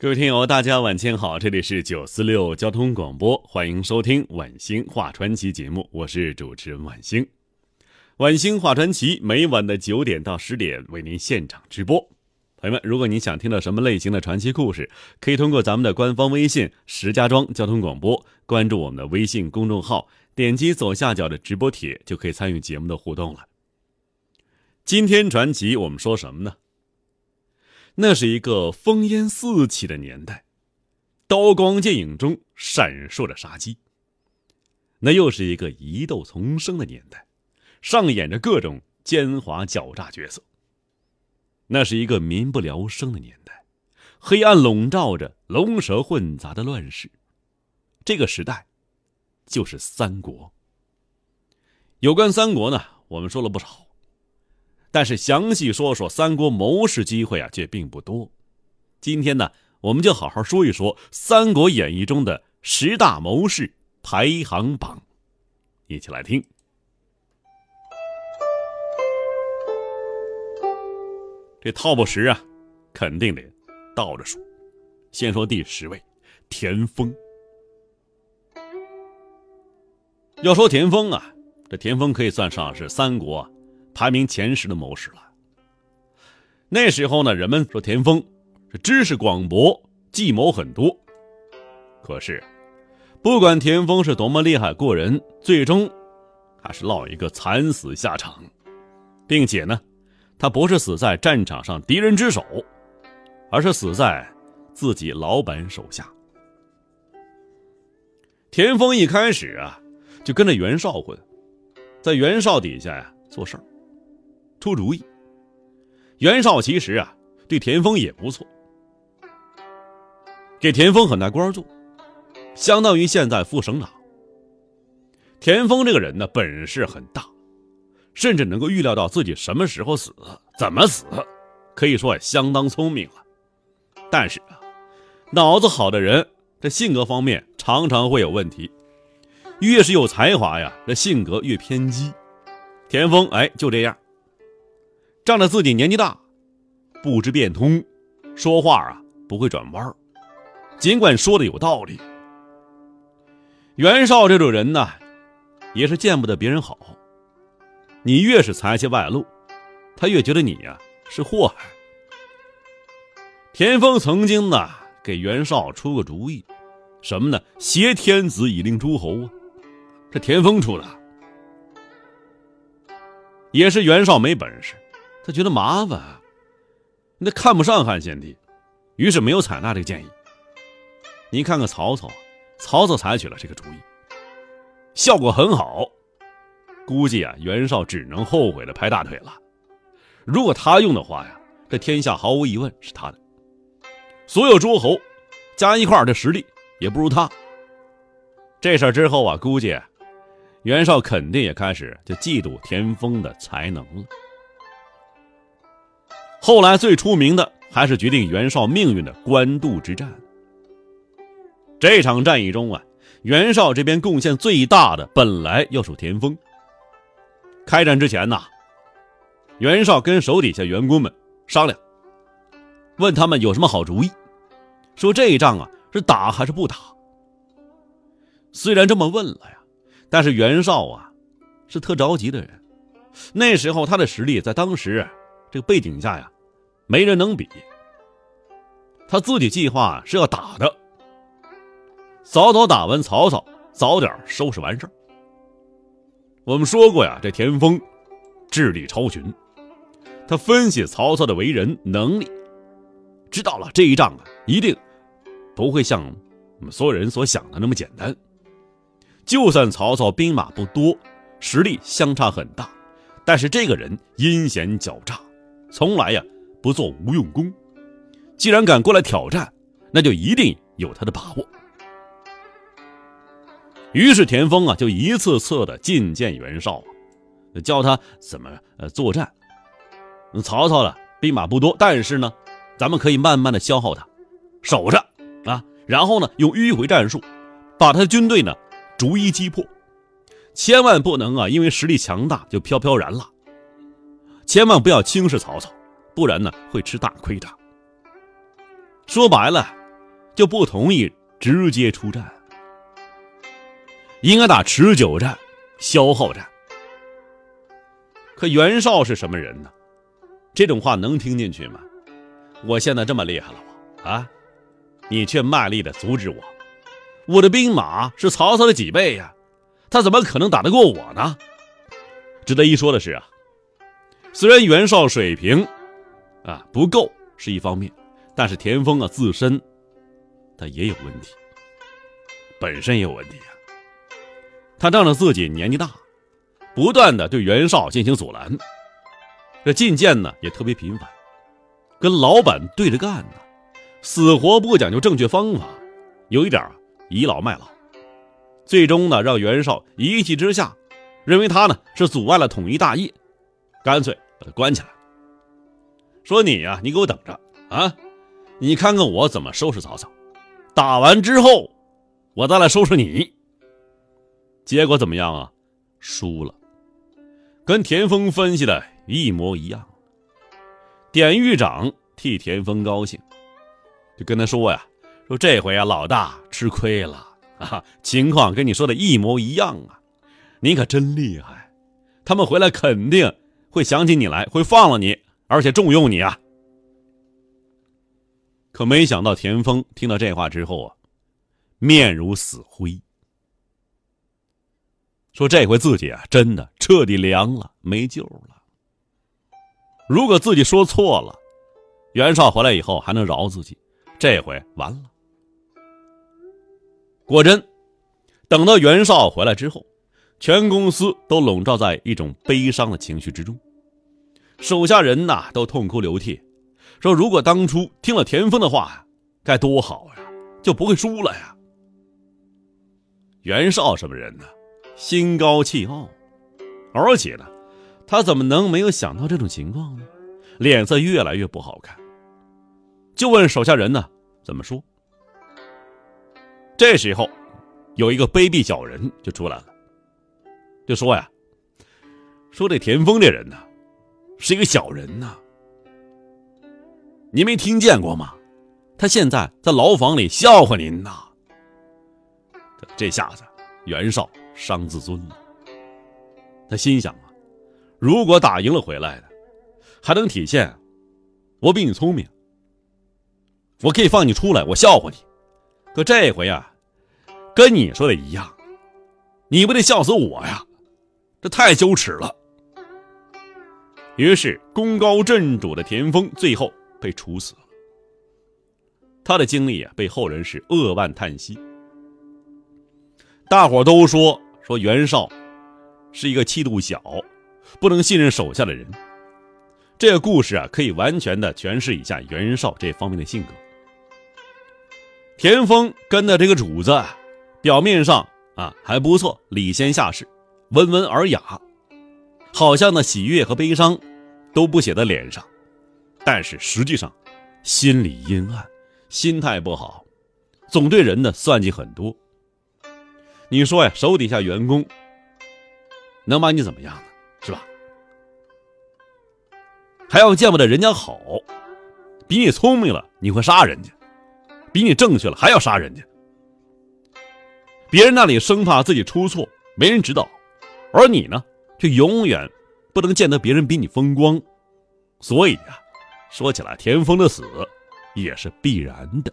各位听友，大家晚间好，这里是九四六交通广播，欢迎收听晚星话传奇节目，我是主持人晚星。晚星话传奇每晚的九点到十点为您现场直播。朋友们，如果您想听到什么类型的传奇故事，可以通过咱们的官方微信“石家庄交通广播”关注我们的微信公众号，点击左下角的直播帖就可以参与节目的互动了。今天传奇我们说什么呢？那是一个烽烟四起的年代，刀光剑影中闪烁着杀机。那又是一个疑窦丛生的年代，上演着各种奸猾狡诈角色。那是一个民不聊生的年代，黑暗笼罩着龙蛇混杂的乱世。这个时代，就是三国。有关三国呢，我们说了不少。但是详细说说三国谋士机会啊，却并不多。今天呢，我们就好好说一说《三国演义》中的十大谋士排行榜，一起来听。这 top 十啊，肯定得倒着数。先说第十位，田丰。要说田丰啊，这田丰可以算上是三国。排名前十的谋士了。那时候呢，人们说田丰是知识广博，计谋很多。可是，不管田丰是多么厉害过人，最终还是落一个惨死下场，并且呢，他不是死在战场上敌人之手，而是死在自己老板手下。田丰一开始啊，就跟着袁绍混，在袁绍底下呀做事儿。出主意，袁绍其实啊对田丰也不错，给田丰很大官做，相当于现在副省长。田丰这个人呢本事很大，甚至能够预料到自己什么时候死，怎么死，可以说相当聪明了。但是啊，脑子好的人，这性格方面常常会有问题。越是有才华呀，这性格越偏激。田丰哎就这样。仗着自己年纪大，不知变通，说话啊不会转弯尽管说的有道理。袁绍这种人呢，也是见不得别人好。你越是财气外露，他越觉得你呀是祸害。田丰曾经呢给袁绍出个主意，什么呢？挟天子以令诸侯啊，这田丰出的，也是袁绍没本事。他觉得麻烦，那看不上汉献帝，于是没有采纳这个建议。你看看曹操，曹操采取了这个主意，效果很好。估计啊，袁绍只能后悔的拍大腿了。如果他用的话呀，这天下毫无疑问是他的。所有诸侯加一块这实力也不如他。这事之后啊，估计袁绍肯定也开始就嫉妒田丰的才能了。后来最出名的还是决定袁绍命运的官渡之战。这场战役中啊，袁绍这边贡献最大的本来要数田丰。开战之前呐，袁绍跟手底下员工们商量，问他们有什么好主意，说这一仗啊是打还是不打。虽然这么问了呀，但是袁绍啊是特着急的人，那时候他的实力在当时。这个背景下呀，没人能比。他自己计划是要打的，早早打完曹操，早点收拾完事儿。我们说过呀，这田丰智力超群，他分析曹操的为人能力，知道了这一仗啊，一定不会像我们所有人所想的那么简单。就算曹操兵马不多，实力相差很大，但是这个人阴险狡诈。从来呀不做无用功，既然敢过来挑战，那就一定有他的把握。于是田丰啊，就一次次的觐见袁绍，教他怎么呃作战。曹操呢，兵马不多，但是呢，咱们可以慢慢的消耗他，守着啊，然后呢，用迂回战术，把他的军队呢逐一击破。千万不能啊，因为实力强大就飘飘然了。千万不要轻视曹操，不然呢会吃大亏的。说白了，就不同意直接出战。应该打持久战、消耗战。可袁绍是什么人呢？这种话能听进去吗？我现在这么厉害了，我啊，你却卖力的阻止我。我的兵马是曹操的几倍呀？他怎么可能打得过我呢？值得一说的是啊，虽然袁绍水平啊不够是一方面，但是田丰啊自身他也有问题，本身也有问题啊。他仗着自己年纪大，不断的对袁绍进行阻拦，这进谏呢也特别频繁，跟老板对着干呢，死活不讲究正确方法，有一点倚老卖老，最终呢让袁绍一气之下，认为他呢是阻碍了统一大业，干脆把他关起来，说你呀，你给我等着啊，你看看我怎么收拾曹操，打完之后，我再来收拾你。结果怎么样啊？输了，跟田丰分析的一模一样。典狱长替田丰高兴，就跟他说呀：“说这回啊，老大吃亏了 啊，情况跟你说的一模一样啊，你可真厉害。他们回来肯定会想起你来，会放了你，而且重用你啊。”可没想到田丰听到这话之后啊，面如死灰。说这回自己啊，真的彻底凉了，没救了。如果自己说错了，袁绍回来以后还能饶自己，这回完了。果真，等到袁绍回来之后，全公司都笼罩在一种悲伤的情绪之中，手下人呐都痛哭流涕，说如果当初听了田丰的话，该多好呀，就不会输了呀。袁绍什么人呢？心高气傲，而且呢，他怎么能没有想到这种情况呢？脸色越来越不好看，就问手下人呢怎么说。这时候，有一个卑鄙小人就出来了，就说呀：“说这田丰这人呢，是一个小人呐，您没听见过吗？他现在在牢房里笑话您呢。”这下子，袁绍。伤自尊了，他心想啊，如果打赢了回来的，还能体现我比你聪明，我可以放你出来，我笑话你。可这回啊，跟你说的一样，你不得笑死我呀？这太羞耻了。于是功高震主的田丰最后被处死了。他的经历啊，被后人是扼腕叹息。大伙都说。说袁绍是一个气度小、不能信任手下的人。这个故事啊，可以完全的诠释一下袁绍这方面的性格。田丰跟的这个主子，表面上啊还不错，礼贤下士，温文尔雅，好像呢喜悦和悲伤都不写在脸上，但是实际上心里阴暗，心态不好，总对人呢算计很多。你说呀，手底下员工能把你怎么样呢？是吧？还要见不得人家好，比你聪明了你会杀人家，比你正确了还要杀人家。别人那里生怕自己出错，没人知道，而你呢，却永远不能见得别人比你风光。所以呀，说起来，田丰的死也是必然的。